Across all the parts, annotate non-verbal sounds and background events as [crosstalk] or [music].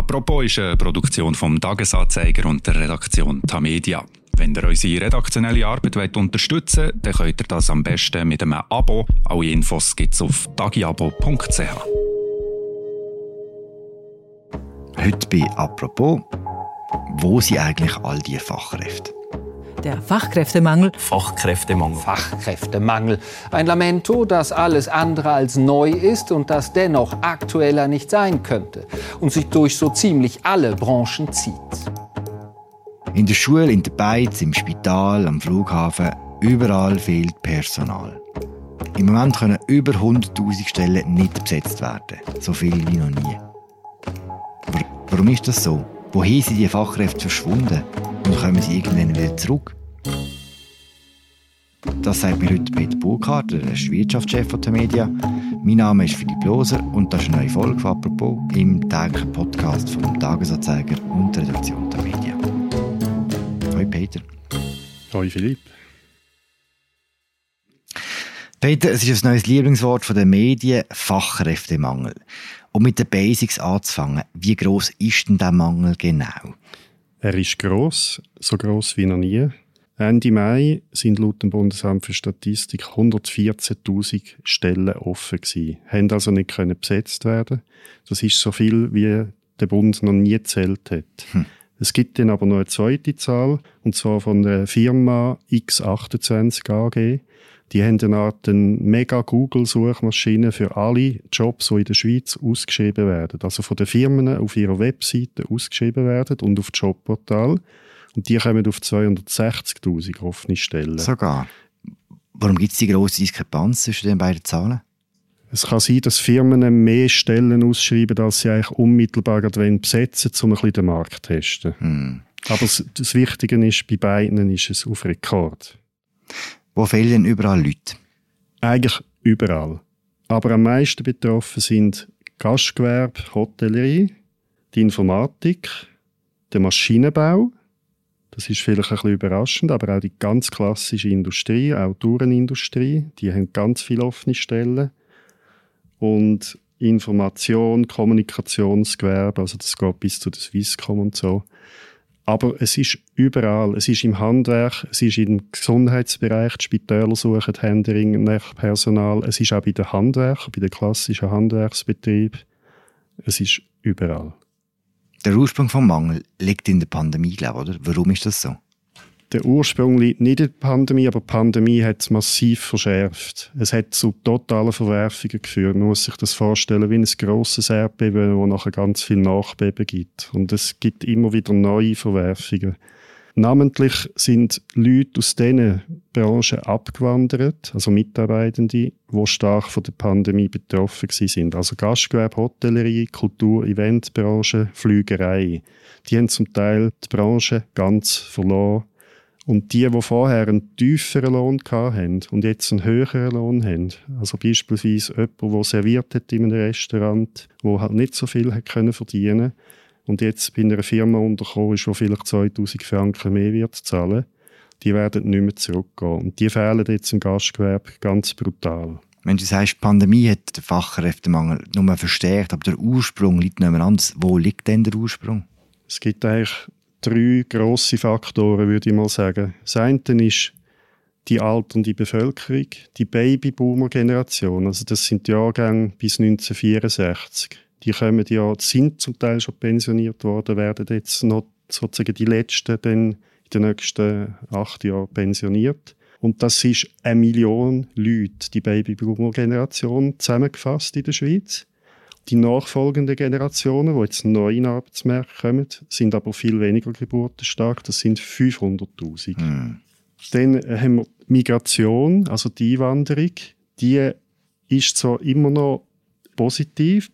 Apropos ist eine Produktion vom Tagesanzeiger und der Redaktion Tamedia. Wenn ihr unsere redaktionelle Arbeit unterstützen wollt, dann könnt ihr das am besten mit einem Abo. Alle Infos gibt es auf tagiabo.ch. Heute bei «Apropos», wo sind eigentlich all diese Fachkräfte? Der Fachkräftemangel. Fachkräftemangel. Fachkräftemangel. Ein Lamento, das alles andere als neu ist und das dennoch aktueller nicht sein könnte und sich durch so ziemlich alle Branchen zieht. In der Schule, in der Beiz, im Spital, am Flughafen, überall fehlt Personal. Im Moment können über 100.000 Stellen nicht besetzt werden. So viel wie noch nie. Warum ist das so? Wohin sind die Fachkräfte verschwunden? Und kommen sie irgendwann wieder zurück? Das sagt mir heute Peter Burkhardt, der Wirtschaftschef der Media. Mein Name ist Philipp Loser und das ist eine neue Folge von «Apropos» im täglichen Podcast vom Tagesanzeiger und der Redaktion der Media. Hoi Peter. Hoi Philipp. Peter, es ist ein neues Lieblingswort der Medien, Fachkräftemangel. Um mit den Basics anzufangen, wie groß ist denn der Mangel genau? Er ist gross, so gross wie noch nie. Ende Mai sind laut dem Bundesamt für Statistik 114.000 Stellen offen gewesen, haben also nicht können besetzt werden. Das ist so viel, wie der Bund noch nie gezählt hat. Hm. Es gibt dann aber noch eine zweite Zahl, und zwar von der Firma X28 AG. Die haben eine Art mega Google-Suchmaschine für alle Jobs, die in der Schweiz ausgeschrieben werden. Also von den Firmen auf ihrer Webseite ausgeschrieben werden und auf Jobportal. Und die kommen auf 260.000 offene Stellen. Sogar. Warum gibt es die grosse Diskrepanz zwischen den beiden Zahlen? Es kann sein, dass Firmen mehr Stellen ausschreiben, als sie eigentlich unmittelbar besetzen wollen, um ein bisschen den Markt zu testen. Hm. Aber das, das Wichtige ist, bei beiden ist es auf Rekord. Wo fehlen überall Leute? Eigentlich überall. Aber am meisten betroffen sind Gastgewerbe, Hotellerie, die Informatik, der Maschinenbau. Das ist vielleicht ein bisschen überraschend, aber auch die ganz klassische Industrie, auch die Tourenindustrie, die haben ganz viele offene Stellen. Und Information, Kommunikationsgewerbe, also das geht bis zu der Swisscom und so. Aber es ist überall. Es ist im Handwerk, es ist im Gesundheitsbereich, die Spitäler suchen Händering nach Personal. Es ist auch bei den Handwerkern, bei den klassischen Handwerksbetrieben. Es ist überall. Der Ursprung vom Mangel liegt in der Pandemie, glaube ich, oder? Warum ist das so? Der Ursprung liegt nicht in der Pandemie, aber die Pandemie hat es massiv verschärft. Es hat zu totalen Verwerfungen geführt. Man muss sich das vorstellen wie ein grosses Erdbeben, wo nachher ganz viel Nachbeben gibt. Und es gibt immer wieder neue Verwerfungen. Namentlich sind Leute aus diesen Branchen abgewandert, also Mitarbeitende, die stark von der Pandemie betroffen sind. Also Gastgewerbe, Hotellerie, Kultur, Eventbranche, Flügerei. Die haben zum Teil die Branche ganz verloren und die, die vorher einen tieferen Lohn hatten und jetzt einen höheren Lohn haben, also beispielsweise jemand, der serviert hat in einem Restaurant, der halt nicht so viel hat können verdienen und jetzt bei einer Firma untergekommen ist, die vielleicht 2000 Franken mehr wird zahlen, die werden nicht mehr zurückgehen. Und die fehlen jetzt im Gastgewerbe ganz brutal. Wenn du sagst, die Pandemie hat den Fachkräftemangel nur verstärkt, aber der Ursprung liegt nicht mehr anders. Wo liegt denn der Ursprung? Es gibt eigentlich drei grosse Faktoren, würde ich mal sagen. Das eine ist die alternde Bevölkerung, die Babyboomer-Generation. Also das sind die Jahrgänge bis 1964. Die kommen ja, sind zum Teil schon pensioniert worden, werden jetzt noch sozusagen die letzten dann in den nächsten acht Jahren pensioniert. Und das ist eine Million Leute, die Babyboomer-Generation, zusammengefasst in der Schweiz. Die nachfolgenden Generationen, die jetzt neu in den Arbeitsmarkt kommen, sind aber viel weniger geburtenstark. Das sind 500.000. Hm. Dann haben wir Migration, also die Einwanderung. Die ist zwar immer noch positiv.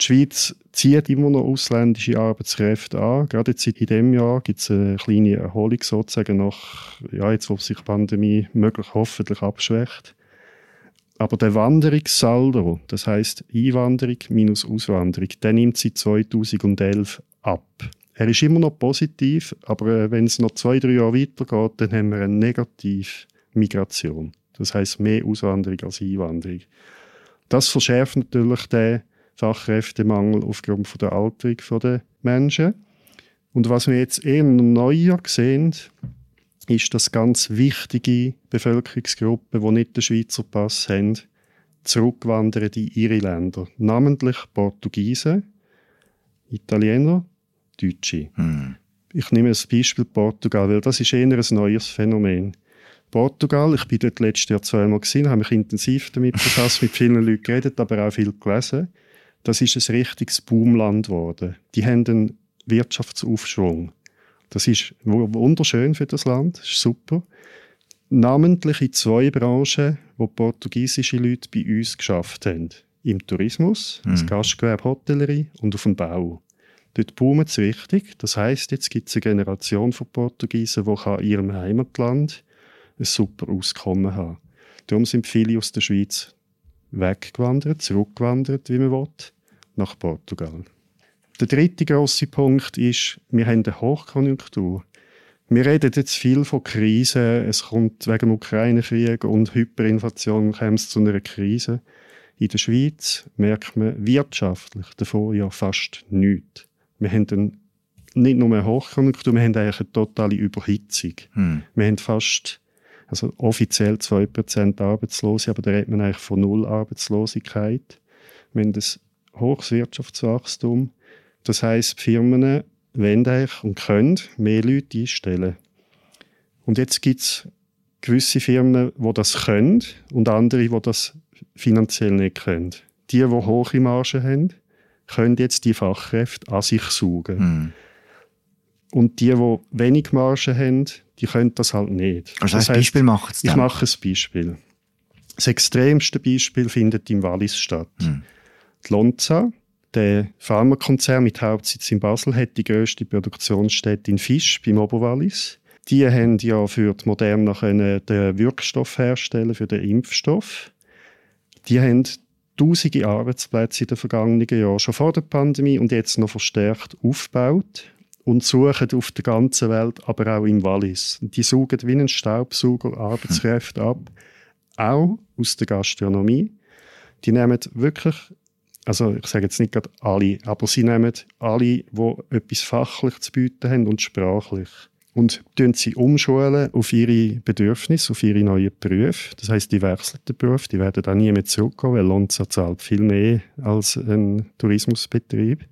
Die Schweiz zieht immer noch ausländische Arbeitskräfte an. Gerade jetzt in diesem Jahr gibt es eine kleine Erholung sozusagen nach, ja, jetzt wo sich die Pandemie möglich hoffentlich abschwächt. Aber der Wanderungssaldo, das heißt Einwanderung minus Auswanderung, der nimmt seit 2011 ab. Er ist immer noch positiv, aber äh, wenn es noch zwei, drei Jahre weitergeht, dann haben wir eine negative Migration. Das heißt mehr Auswanderung als Einwanderung. Das verschärft natürlich den Fachkräftemangel aufgrund von der Alterung der Menschen. Und was wir jetzt eher neuer sehen, ist, dass ganz wichtige Bevölkerungsgruppen, die nicht den Schweizer Pass haben, zurückwandern in ihre Länder. Namentlich Portugiesen, Italiener, Deutsche. Hm. Ich nehme das Beispiel Portugal, weil das ist eher ein neues Phänomen. Portugal, ich bin dort letztes Jahr zweimal gesehen, habe mich intensiv damit befasst, mit vielen Leuten geredet, aber auch viel gelesen. Das ist ein richtiges Boomland geworden. Die haben einen Wirtschaftsaufschwung. Das ist wunderschön für das Land, das ist super. Namentlich in zwei Branchen, wo portugiesische Leute bei uns geschafft haben. Im Tourismus, mhm. das Gastgewerbe, Hotellerie und auf dem Bau. Dort boomt es richtig. Das heißt, jetzt gibt es eine Generation von Portugiesen, die in ihrem Heimatland ein super Auskommen haben. Darum sind viele aus der Schweiz weggewandert, zurückgewandert, wie man will, nach Portugal. Der dritte große Punkt ist, wir haben eine Hochkonjunktur. Wir reden jetzt viel von Krisen. Es kommt wegen dem Ukraine-Krieg und Hyperinflation kommt zu einer Krise. In der Schweiz merkt man wirtschaftlich davon ja fast nichts. Wir haben dann nicht nur eine Hochkonjunktur, wir haben eigentlich eine totale Überhitzung. Hm. Wir haben fast, also offiziell 2% Arbeitslose, aber da redet man eigentlich von Null Arbeitslosigkeit. Wir haben ein hohes Wirtschaftswachstum. Das heisst, die Firmen wollen und können mehr Leute einstellen. Und jetzt gibt es gewisse Firmen, die das können und andere, die das finanziell nicht können. Die, die hohe Margen haben, können jetzt die Fachkräfte an sich saugen. Mhm. Und die, die wenig Margen haben, die können das halt nicht. Also das ein Beispiel macht es Ich mache ein Beispiel. Das extremste Beispiel findet im Wallis statt. Mhm. Die Lonza, der Pharmakonzern mit Hauptsitz in Basel hat die grösste Produktionsstätte in Fisch beim Oberwallis. Die haben ja für die Moderna den Wirkstoff herstellen für den Impfstoff. Die haben tausende Arbeitsplätze in den vergangenen Jahren schon vor der Pandemie und jetzt noch verstärkt aufgebaut und suchen auf der ganzen Welt, aber auch im Wallis. Die suchen wie ein Staubsauger Arbeitskräfte ab, auch aus der Gastronomie. Die nehmen wirklich also ich sage jetzt nicht gerade alle, aber sie nehmen alle, die etwas fachlich zu bieten haben und sprachlich. Und tun sie umschulen auf ihre Bedürfnisse, auf ihre neuen Berufe. Das heißt, die wechseln den Beruf, die werden dann nie mehr zurückkommen, weil Lonza zahlt viel mehr als ein Tourismusbetrieb.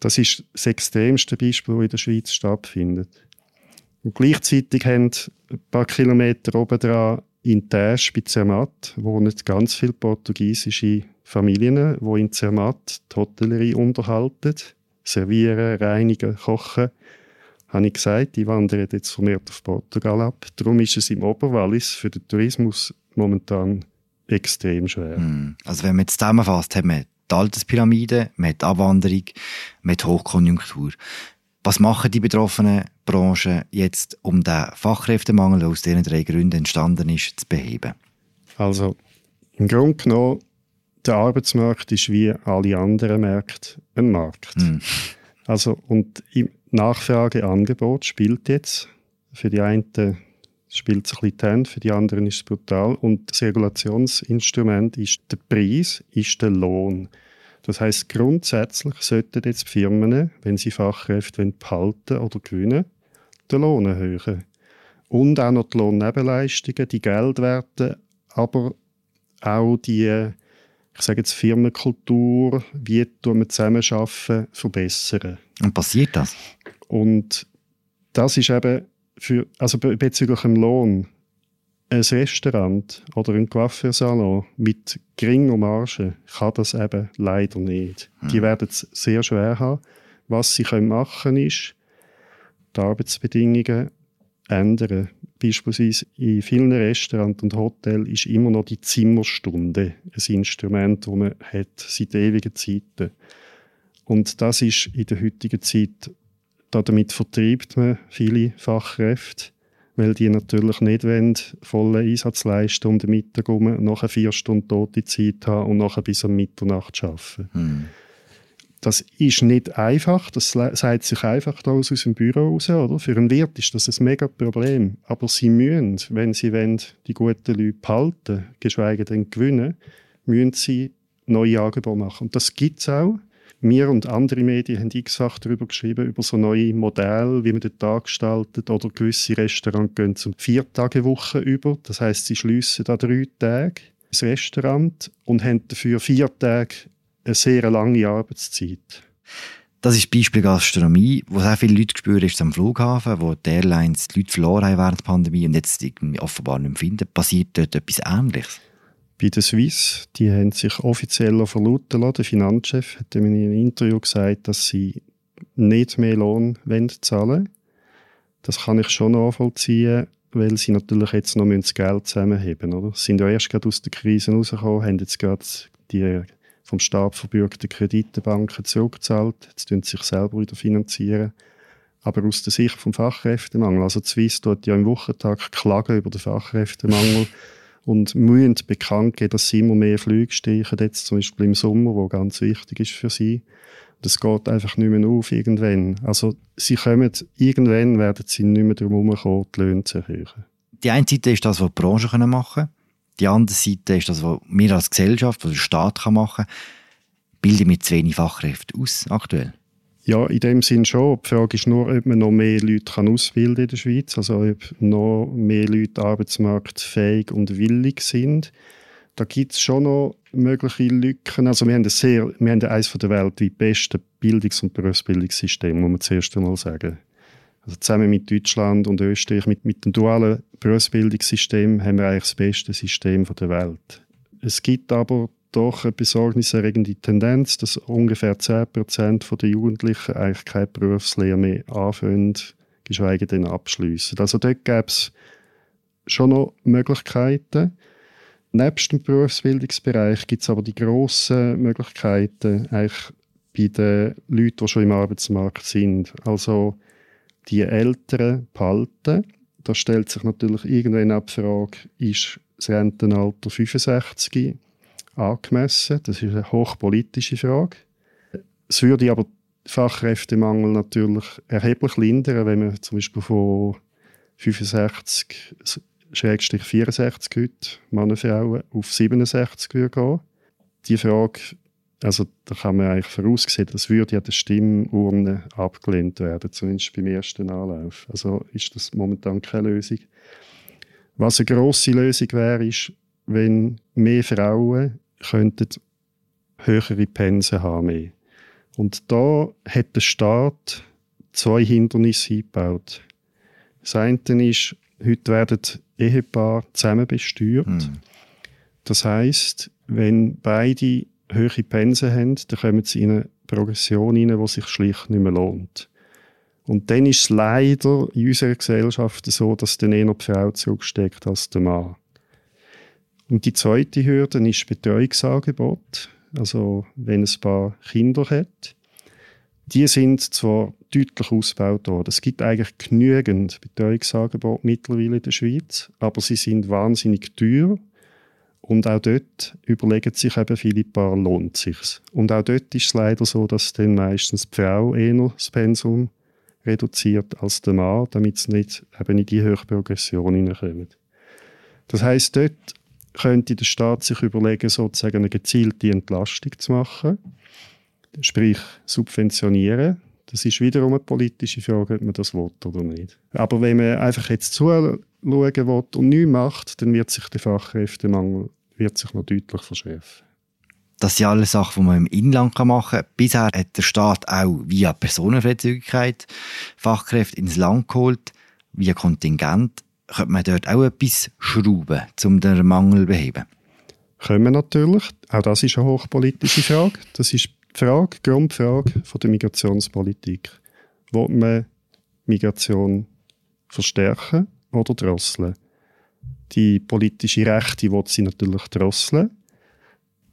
Das ist das extremste Beispiel, das in der Schweiz stattfindet. Und gleichzeitig haben ein paar Kilometer oben dran in Täsch bei Zermatt wohnen ganz viele portugiesische Familien, die in Zermatt die Hotellerie unterhalten, servieren, reinigen, kochen. Habe ich gesagt, die wandern jetzt vermehrt auf Portugal ab. Darum ist es im Oberwallis für den Tourismus momentan extrem schwer. Hm. Also wenn man jetzt zusammenfasst, hat man die Alterspyramide, man hat Abwanderung, man hat Hochkonjunktur. Was machen die betroffenen Branchen jetzt, um den Fachkräftemangel, der aus diesen drei Gründen entstanden ist, zu beheben? Also im Grunde genommen der Arbeitsmarkt ist wie alle anderen Märkte ein Markt. Mhm. Also, und Nachfrage, Angebot spielt jetzt. Für die einen spielt es ein bisschen Hand, für die anderen ist es brutal. Und das Regulationsinstrument ist der Preis, ist der Lohn. Das heißt grundsätzlich sollten jetzt die Firmen, wenn sie Fachkräfte behalten oder gewinnen, den Lohn erhöhen. Und auch noch die Lohnnebenleistungen, die Geldwerte, aber auch die ich sage jetzt Firmenkultur, wie wir zusammenarbeiten, verbessern. Und passiert das? Und das ist eben für, also bezüglich dem Lohn, ein Restaurant oder ein Coiffeursalon mit geringer Marge kann das eben leider nicht. Hm. Die werden es sehr schwer haben. Was sie machen können, ist, die Arbeitsbedingungen ändern. Beispielsweise in vielen Restaurants und Hotels ist immer noch die Zimmerstunde ein Instrument, das man hat seit ewigen Zeiten. Und das ist in der heutigen Zeit, damit vertreibt man viele Fachkräfte, weil die natürlich nicht wollen, vollen Einsatz leisten um den Mittag herum, nachher vier Stunden tote Zeit haben und nachher bis um Mitternacht arbeiten. Hm. Das ist nicht einfach, das sagt sich einfach da aus dem Büro raus, oder? Für einen Wirt ist das ein mega Problem. Aber sie müssen, wenn sie wollen, die guten Leute behalten, geschweige denn gewinnen, müssen sie neue Angebote machen. Und das gibt es auch. Wir und andere Medien haben x-fach darüber geschrieben, über so neue Modelle, wie man den Tag gestaltet. Oder gewisse Restaurants gehen zum Vier-Tage-Woche über. Das heißt, sie schließen da drei Tage das Restaurant und haben dafür vier Tage eine sehr lange Arbeitszeit. Das ist Beispiel Gastronomie, wo sehr viele Leute gespürt ist am Flughafen, wo die Airlines die Leute verloren haben während der Pandemie und jetzt offenbar nicht mehr finden. Passiert dort etwas Ähnliches? Bei der Swiss, die haben sich offiziell verlauten lassen. Der Finanzchef hat in einem Interview gesagt, dass sie nicht mehr Lohn zahlen wollen. Das kann ich schon nachvollziehen, weil sie natürlich jetzt noch das Geld zusammenheben müssen. Sie sind ja erst gerade aus der Krise rausgekommen, haben jetzt gerade die vom Staat verbürgten Kreditenbanken zurückgezahlt. Jetzt tun sie sich selber wieder finanzieren. Aber aus der Sicht vom Fachkräftemangel, also die Swiss tut ja im Wochentag klagen über den Fachkräftemangel [laughs] und müssen bekannt geben, dass sie immer mehr Flüge steigen, jetzt zum Beispiel im Sommer, wo ganz wichtig ist für sie. Das geht einfach nicht mehr auf irgendwann. Also sie kommen, irgendwann werden sie nicht mehr darum kommen, die Löhne zu erhöhen. Die eine Seite ist das, was die Branche machen kann. Die andere Seite ist das, was wir als Gesellschaft, was der Staat machen kann. Bilden wir zu wenig Fachkräfte aus aktuell? Ja, in dem Sinn schon. Die Frage ist nur, ob man noch mehr Leute kann ausbilden in der Schweiz, also ob noch mehr Leute arbeitsmarktfähig und willig sind. Da gibt es schon noch mögliche Lücken. Also wir haben, ein sehr, wir haben eines der weltweit besten Bildungs- und Berufsbildungssysteme, muss man zuerst einmal sagen. Also zusammen mit Deutschland und Österreich, mit, mit dem dualen Berufsbildungssystem, haben wir eigentlich das beste System der Welt. Es gibt aber doch eine besorgniserregende Tendenz, dass ungefähr 10% der Jugendlichen eigentlich keine Berufslehre mehr anfangen, geschweige denn abschließen. Also dort gäbe es schon noch Möglichkeiten. Nebst dem Berufsbildungsbereich gibt es aber die grossen Möglichkeiten eigentlich bei den Leuten, die schon im Arbeitsmarkt sind. Also die Älteren behalten. Da stellt sich natürlich irgendwann auch die Frage, ist das Rentenalter 65? Angemessen? Das ist eine hochpolitische Frage. Es würde aber Fachkräftemangel natürlich erheblich lindern, wenn man zum Beispiel von 65 Schrägstrich 64 heute, Männer, Frauen, auf 67 würde gehen. Die Frage, also da kann man eigentlich voraussehen, das würde ja der Stimmurne abgelehnt werden, zumindest beim ersten Anlauf. Also ist das momentan keine Lösung. Was eine grosse Lösung wäre, ist, wenn mehr Frauen könnten höhere Pensen haben mehr. Und da hat der Staat zwei Hindernisse eingebaut. Das eine ist, heute werden Ehepaare zusammen besteuert. Mhm. Das heißt, wenn beide höhere Pensen haben, dann kommen sie in eine Progression rein, die sich schlicht nicht mehr lohnt. Und dann ist es leider in unserer Gesellschaft so, dass dann eher die Frau zurücksteckt als der Mann. Und die zweite Hürde ist Betreuungsangebot. Also wenn es ein paar Kinder hat. Die sind zwar deutlich ausgebaut worden. Es gibt eigentlich genügend Betreuungsangebote mittlerweile in der Schweiz, aber sie sind wahnsinnig teuer. Und auch dort überlegen sich eben viele Paar, lohnt sich's. Und auch dort ist es leider so, dass dann meistens die Frau eher das Pensum reduziert als der Mann, damit sie nicht eben in die Höchstprogression hineinkommen. Das heißt, dort könnte der Staat sich überlegen, sozusagen eine gezielte Entlastung zu machen, sprich subventionieren. Das ist wiederum eine politische Frage, ob man das will oder nicht. Aber wenn man einfach jetzt zuschauen will und nichts macht, dann wird sich der Fachkräftemangel wird sich noch deutlich verschärfen. Das sind alle Sachen, die man im Inland machen kann. Bisher hat der Staat auch via Personenfreizügigkeit Fachkräfte ins Land geholt, via Kontingent könnte man dort auch etwas schrauben, um den Mangel zu beheben? Können wir natürlich. Auch das ist eine hochpolitische Frage. Das ist die Frage, die Grundfrage von der Migrationspolitik. Will man Migration verstärken oder drosseln? Die politische Rechte will sie natürlich drosseln.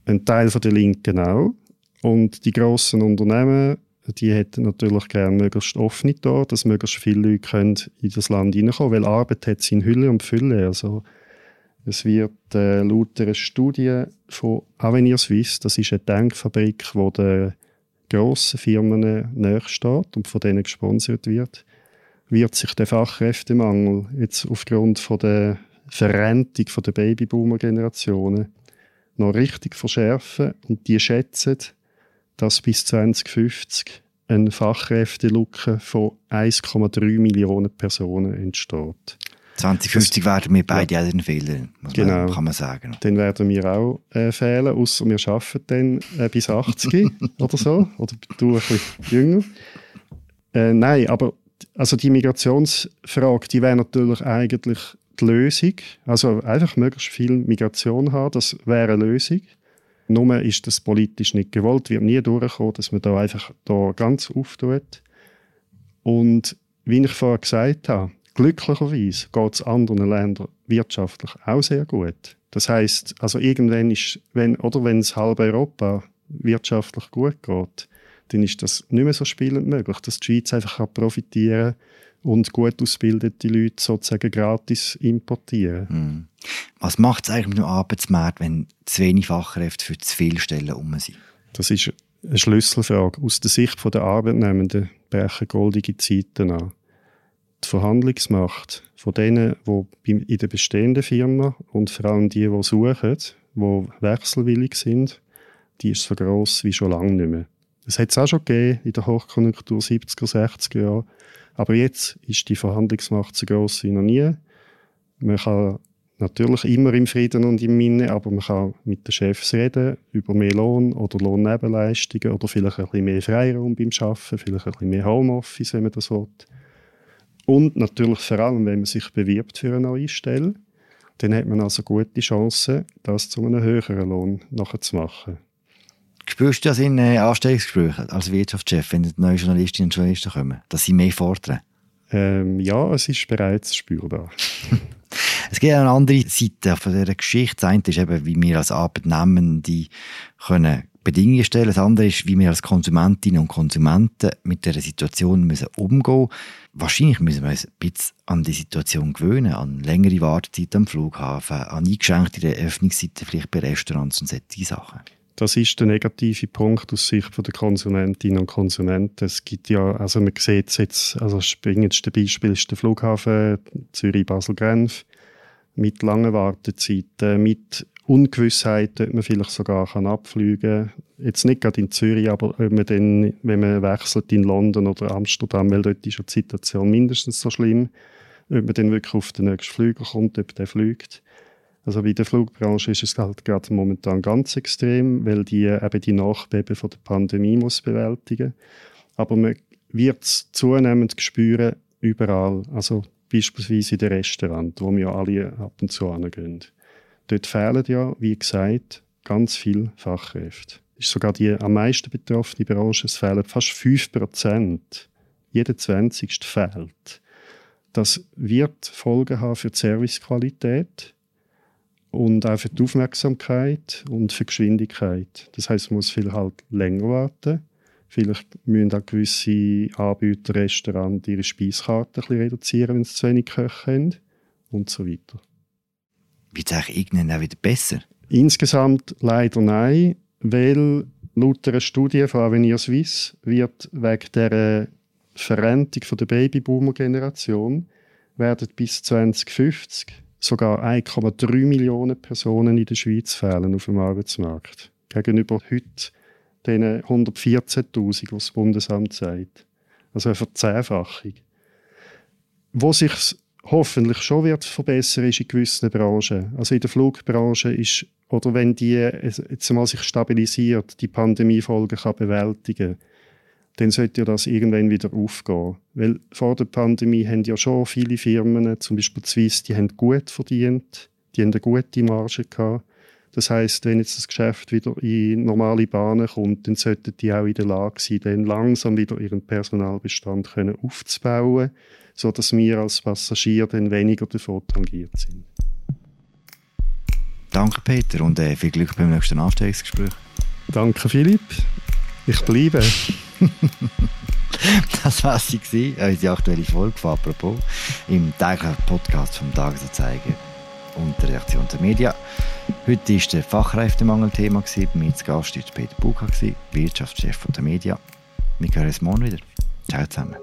Ein Teil der Linken auch. Und die grossen Unternehmen die hätten natürlich gerne möglichst offene Tore, dass möglichst viele Leute können in das Land hineinkommen weil Arbeit hat sie in Hülle und Fülle. Also es wird äh, laut einer Studie von Avenir Suisse, das ist eine Denkfabrik, die den grossen Firmen nachsteht und von denen gesponsert wird, wird sich der Fachkräftemangel jetzt aufgrund von der Verrentung der Babyboomer-Generationen noch richtig verschärfen und die schätzen, dass bis 2050 eine Fachkräftelücke von 1,3 Millionen Personen entsteht. 2050 das, werden wir beide ja. auch fehlen, genau. man, kann man sagen. Dann werden wir auch äh, fehlen, außer wir arbeiten dann äh, bis 80 [laughs] oder so, oder du ein bisschen jünger. Äh, nein, aber also die Migrationsfrage, die wäre natürlich eigentlich die Lösung. Also einfach möglichst viel Migration haben, das wäre eine Lösung. Nur ist das politisch nicht gewollt, wird nie durchkommen, dass man da einfach da ganz auftut. Und wie ich vorher gesagt habe, glücklicherweise geht es anderen Ländern wirtschaftlich auch sehr gut. Das heißt, also irgendwann ist, wenn, oder wenn es halb Europa wirtschaftlich gut geht, dann ist das nicht mehr so spielend möglich, dass die Schweiz einfach profitieren kann und gut ausgebildete Leute sozusagen gratis importieren. Mhm. Was macht es eigentlich mit dem Arbeitsmarkt, wenn zu wenig Fachkräfte für zu viele Stellen um sind? Das ist eine Schlüsselfrage. Aus der Sicht der Arbeitnehmenden brechen goldige Zeiten an. Die Verhandlungsmacht von denen, die in der bestehenden Firma und vor allem die, die suchen, die wechselwillig sind, die ist so gross wie schon lange nicht mehr. Das hat es auch schon gegeben in der Hochkonjunktur 70er, 60er Jahre. Aber jetzt ist die Verhandlungsmacht so groß wie noch nie. Man kann natürlich immer im Frieden und im Minne, aber man kann mit den Chefs reden über mehr Lohn oder Lohnnebenleistungen oder vielleicht ein bisschen mehr Freiraum beim Arbeiten, vielleicht ein bisschen mehr Homeoffice, wenn man das will. Und natürlich vor allem, wenn man sich bewirbt für eine neue Stelle, dann hat man also gute Chancen, das zu einem höheren Lohn nachher zu machen. Spürst du das in äh, Anstellungsgesprächen als Wirtschaftschef, wenn neue Journalistinnen und Journalisten kommen, dass sie mehr fordern? Ähm, ja, es ist bereits spürbar. [laughs] es gibt eine andere Seite von dieser Geschichte. Das eine ist eben, wie wir als Arbeitnehmende können Bedingungen stellen. Das andere ist, wie wir als Konsumentinnen und Konsumenten mit dieser Situation müssen umgehen müssen. Wahrscheinlich müssen wir uns ein bisschen an die Situation gewöhnen, an längere Wartezeit am Flughafen, an eingeschränkte Öffnungszeiten vielleicht bei Restaurants und solche Sachen. Das ist der negative Punkt aus Sicht der Konsumentinnen und Konsumenten. Es gibt ja, also man sieht es jetzt, also das springendste Beispiel ist der Flughafen Zürich-Basel-Genf mit langen Wartezeiten, mit Ungewissheit, ob man vielleicht sogar kann abfliegen kann. Jetzt nicht gerade in Zürich, aber ob man dann, wenn man wechselt in London oder Amsterdam, weil dort ist ja die Situation mindestens so schlimm, ob man dann wirklich auf den nächsten Flüger kommt, ob der fliegt. Also bei der Flugbranche ist es halt gerade momentan ganz extrem, weil die eben die Nachbeben von der Pandemie muss bewältigen. Aber man wird es zunehmend spüren überall. Also beispielsweise in den Restaurants, wo wir alle ab und zu hingehen. Dort fehlen ja, wie gesagt, ganz viele Fachkräfte. Das ist sogar die am meisten betroffene Branche. Es fehlen fast 5 Prozent. Jeder 20. fehlt. Das wird Folgen haben für die Servicequalität und auch für die Aufmerksamkeit und für die Geschwindigkeit. Das heißt, man muss viel halt länger warten. Vielleicht müssen auch gewisse Anbieter, Restaurants ihre Speiskarte ein bisschen reduzieren, wenn sie zu wenig Köche haben und so weiter. Wird es eigentlich irgendwann auch wieder besser? Insgesamt leider nein, weil laut einer Studie von Avenir Suisse wird wegen der Verrentung der Babyboomer-Generation werden bis 2050 sogar 1,3 Millionen Personen in der Schweiz fehlen auf dem Arbeitsmarkt. Gegenüber heute den 114.000, was das Bundesamt sagt. Also eine Verzehnfachung. Wo sich hoffentlich schon wird verbessern ist in gewissen Branchen. Also in der Flugbranche ist, oder wenn die jetzt mal sich stabilisiert, die Pandemiefolgen kann bewältigen kann, dann sollte ja das irgendwann wieder aufgehen. Weil vor der Pandemie haben ja schon viele Firmen, zum Beispiel Swiss, die haben gut verdient, die haben eine gute Marge gehabt. Das heißt, wenn jetzt das Geschäft wieder in normale Bahnen kommt, dann sollten die auch in der Lage sein, dann langsam wieder ihren Personalbestand können aufzubauen, sodass wir als Passagier dann weniger davon tangiert sind. Danke, Peter, und äh, viel Glück beim nächsten Anstellungsgespräch. Danke, Philipp. Ich bleibe. [laughs] das war sie, unsere aktuelle Folge von «Apropos» im täglichen Podcast vom Tagesanzeiger und der Reaktion der Medien. Heute war der Fachkräftemangel Thema. Zu Gast war Peter Buka, Wirtschaftschef der Medien. Wir hören uns morgen wieder. Ciao zusammen.